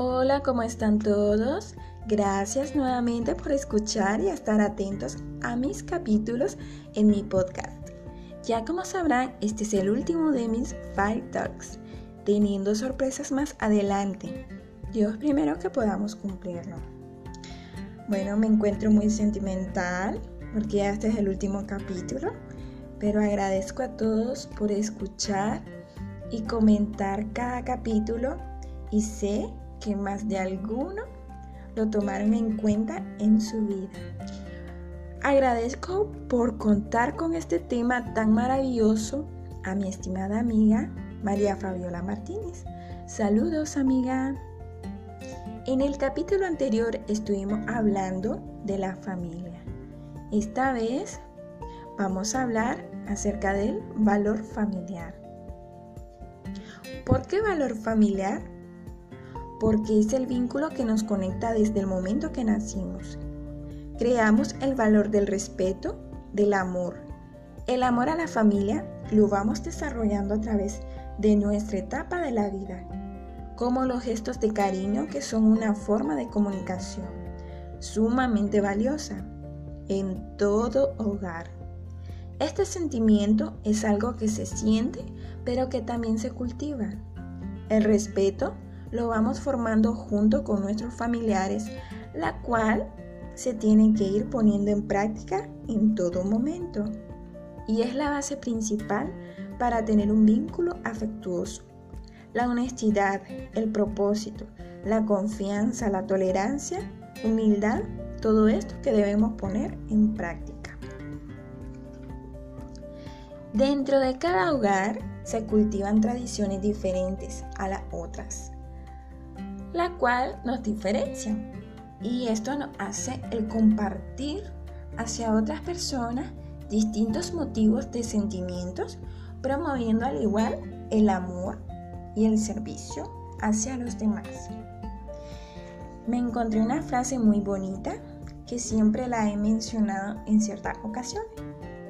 Hola, ¿cómo están todos? Gracias nuevamente por escuchar y estar atentos a mis capítulos en mi podcast. Ya como sabrán, este es el último de mis Five Talks, teniendo sorpresas más adelante. Dios primero que podamos cumplirlo. Bueno, me encuentro muy sentimental porque este es el último capítulo, pero agradezco a todos por escuchar y comentar cada capítulo y sé que más de alguno lo tomaron en cuenta en su vida. Agradezco por contar con este tema tan maravilloso a mi estimada amiga María Fabiola Martínez. Saludos amiga. En el capítulo anterior estuvimos hablando de la familia. Esta vez vamos a hablar acerca del valor familiar. ¿Por qué valor familiar? Porque es el vínculo que nos conecta desde el momento que nacimos. Creamos el valor del respeto, del amor. El amor a la familia lo vamos desarrollando a través de nuestra etapa de la vida, como los gestos de cariño que son una forma de comunicación sumamente valiosa en todo hogar. Este sentimiento es algo que se siente, pero que también se cultiva. El respeto lo vamos formando junto con nuestros familiares, la cual se tiene que ir poniendo en práctica en todo momento. Y es la base principal para tener un vínculo afectuoso. La honestidad, el propósito, la confianza, la tolerancia, humildad, todo esto que debemos poner en práctica. Dentro de cada hogar se cultivan tradiciones diferentes a las otras la cual nos diferencia. Y esto nos hace el compartir hacia otras personas distintos motivos de sentimientos, promoviendo al igual el amor y el servicio hacia los demás. Me encontré una frase muy bonita que siempre la he mencionado en ciertas ocasiones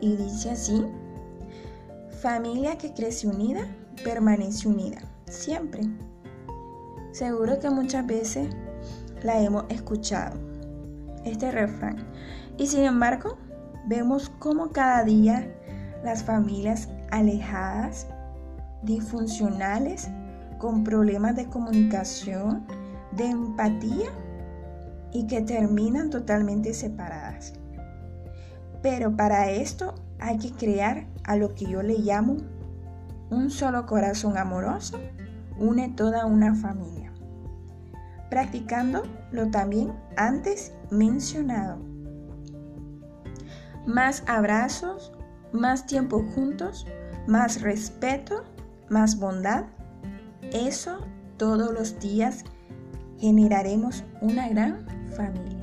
y dice así, familia que crece unida, permanece unida, siempre. Seguro que muchas veces la hemos escuchado, este refrán. Y sin embargo, vemos cómo cada día las familias alejadas, disfuncionales, con problemas de comunicación, de empatía y que terminan totalmente separadas. Pero para esto hay que crear a lo que yo le llamo un solo corazón amoroso une toda una familia, practicando lo también antes mencionado. Más abrazos, más tiempo juntos, más respeto, más bondad. Eso todos los días generaremos una gran familia.